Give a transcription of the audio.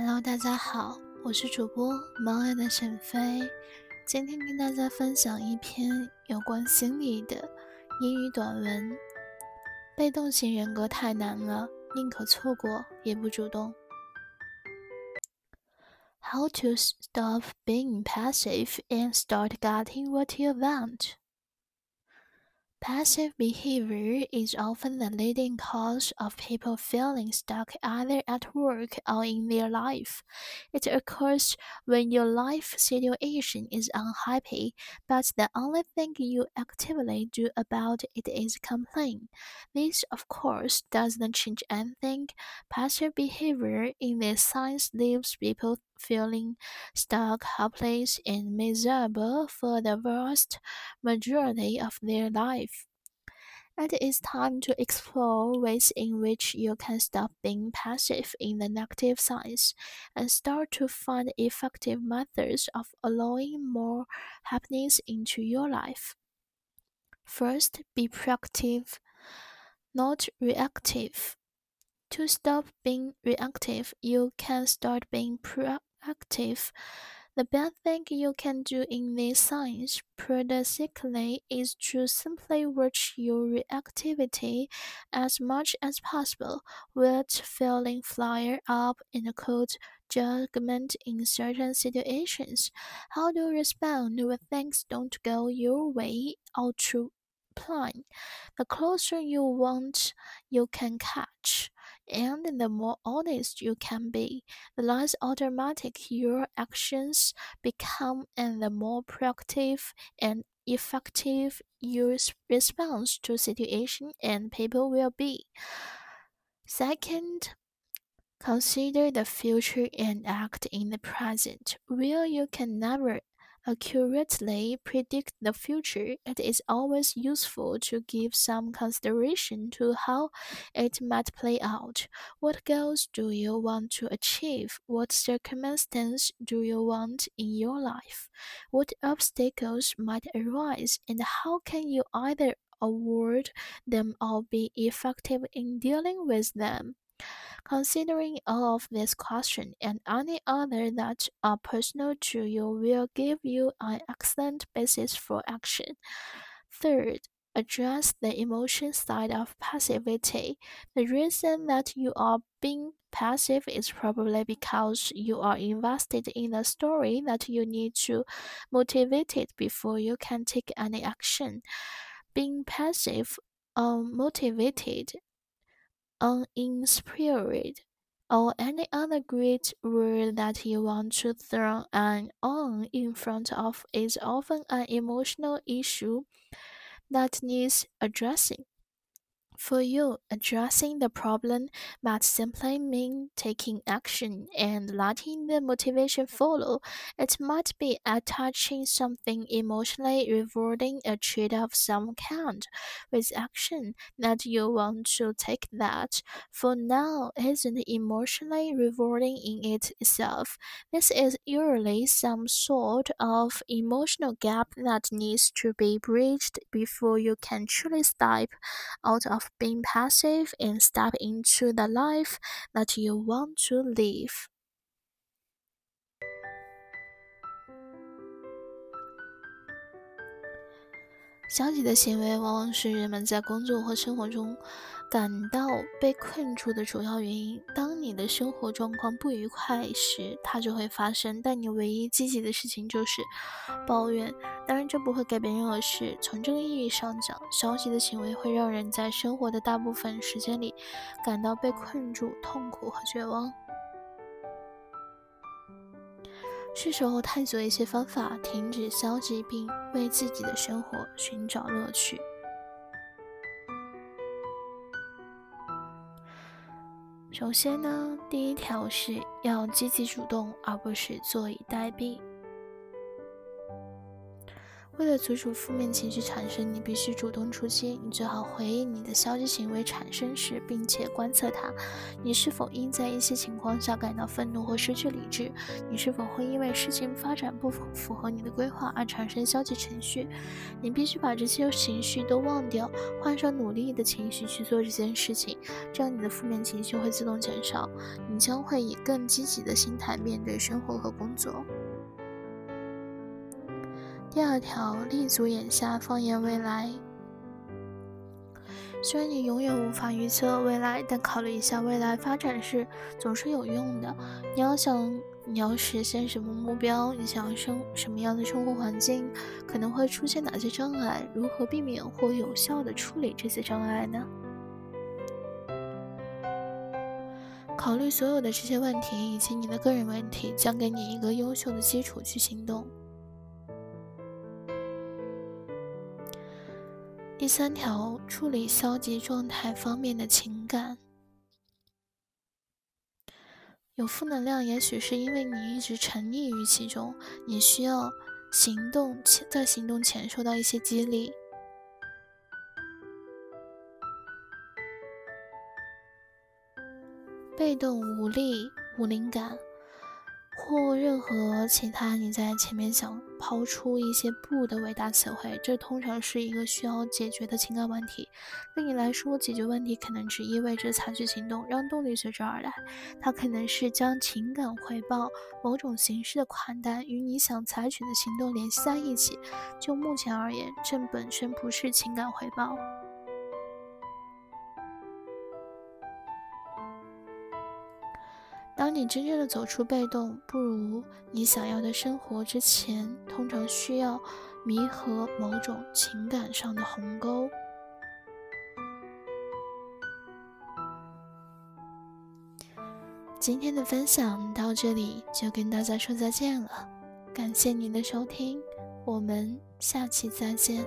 Hello，大家好，我是主播猫爱的沈飞，今天跟大家分享一篇有关心理的英语短文。被动型人格太难了，宁可错过也不主动。How to stop being passive and start getting what you want? Passive behavior is often the leading cause of people feeling stuck either at work or in their life. It occurs when your life situation is unhappy, but the only thing you actively do about it is complain. This, of course, doesn't change anything. Passive behavior in this sense leaves people feeling stuck, helpless, and miserable for the vast majority of their life. And It is time to explore ways in which you can stop being passive in the negative sense and start to find effective methods of allowing more happiness into your life. First, be proactive, not reactive. To stop being reactive, you can start being proactive active. The best thing you can do in this science, paradoxically, is to simply watch your reactivity as much as possible, without feeling flare up in a cold judgment in certain situations. How do you respond when things don't go your way or to plan? The closer you want, you can catch and the more honest you can be, the less automatic your actions become, and the more proactive and effective your response to situation and people will be. Second, consider the future and act in the present, where you can never accurately predict the future, it is always useful to give some consideration to how it might play out. What goals do you want to achieve? What circumstances do you want in your life? What obstacles might arise, and how can you either avoid them or be effective in dealing with them? Considering all of these questions and any other that are personal to you will give you an excellent basis for action. Third, address the emotion side of passivity. The reason that you are being passive is probably because you are invested in a story that you need to motivate it before you can take any action. Being passive, um, unmotivated, uninspired, or any other great word that you want to throw an on in front of is often an emotional issue that needs addressing. For you, addressing the problem might simply mean taking action and letting the motivation follow. It might be attaching something emotionally rewarding, a treat of some kind, with action that you want to take that, for now, isn't emotionally rewarding in it itself. This is usually some sort of emotional gap that needs to be bridged before you can truly step out of being passive and step into the life that you want to live. 消极的行为往往是人们在工作或生活中感到被困住的主要原因。当你的生活状况不愉快时，它就会发生。但你唯一积极的事情就是抱怨。当然，这不会改变任何事。从这个意义上讲，消极的行为会让人在生活的大部分时间里感到被困住、痛苦和绝望。是时候探索一些方法，停止消极，并为自己的生活寻找乐趣。首先呢，第一条是要积极主动，而不是坐以待毙。为了阻止负面情绪产生，你必须主动出击。你最好回应你的消极行为产生时，并且观测它。你是否因在一些情况下感到愤怒或失去理智？你是否会因为事情发展不符合你的规划而产生消极情绪？你必须把这些情绪都忘掉，换上努力的情绪去做这件事情，这样你的负面情绪会自动减少。你将会以更积极的心态面对生活和工作。第二条，立足眼下，放眼未来。虽然你永远无法预测未来，但考虑一下未来发展是总是有用的。你要想你要实现什么目标，你想要生什么样的生活环境，可能会出现哪些障碍，如何避免或有效的处理这些障碍呢？考虑所有的这些问题以及你的个人问题，将给你一个优秀的基础去行动。第三条，处理消极状态方面的情感。有负能量，也许是因为你一直沉溺于其中，你需要行动前，在行动前受到一些激励。被动、无力、无灵感。或任何其他你在前面想抛出一些“不”的伟大词汇，这通常是一个需要解决的情感问题。对你来说，解决问题可能只意味着采取行动，让动力随之而来。它可能是将情感回报、某种形式的款待与你想采取的行动联系在一起。就目前而言，这本身不是情感回报。当你真正的走出被动，不如你想要的生活之前，通常需要弥合某种情感上的鸿沟。今天的分享到这里就跟大家说再见了，感谢您的收听，我们下期再见。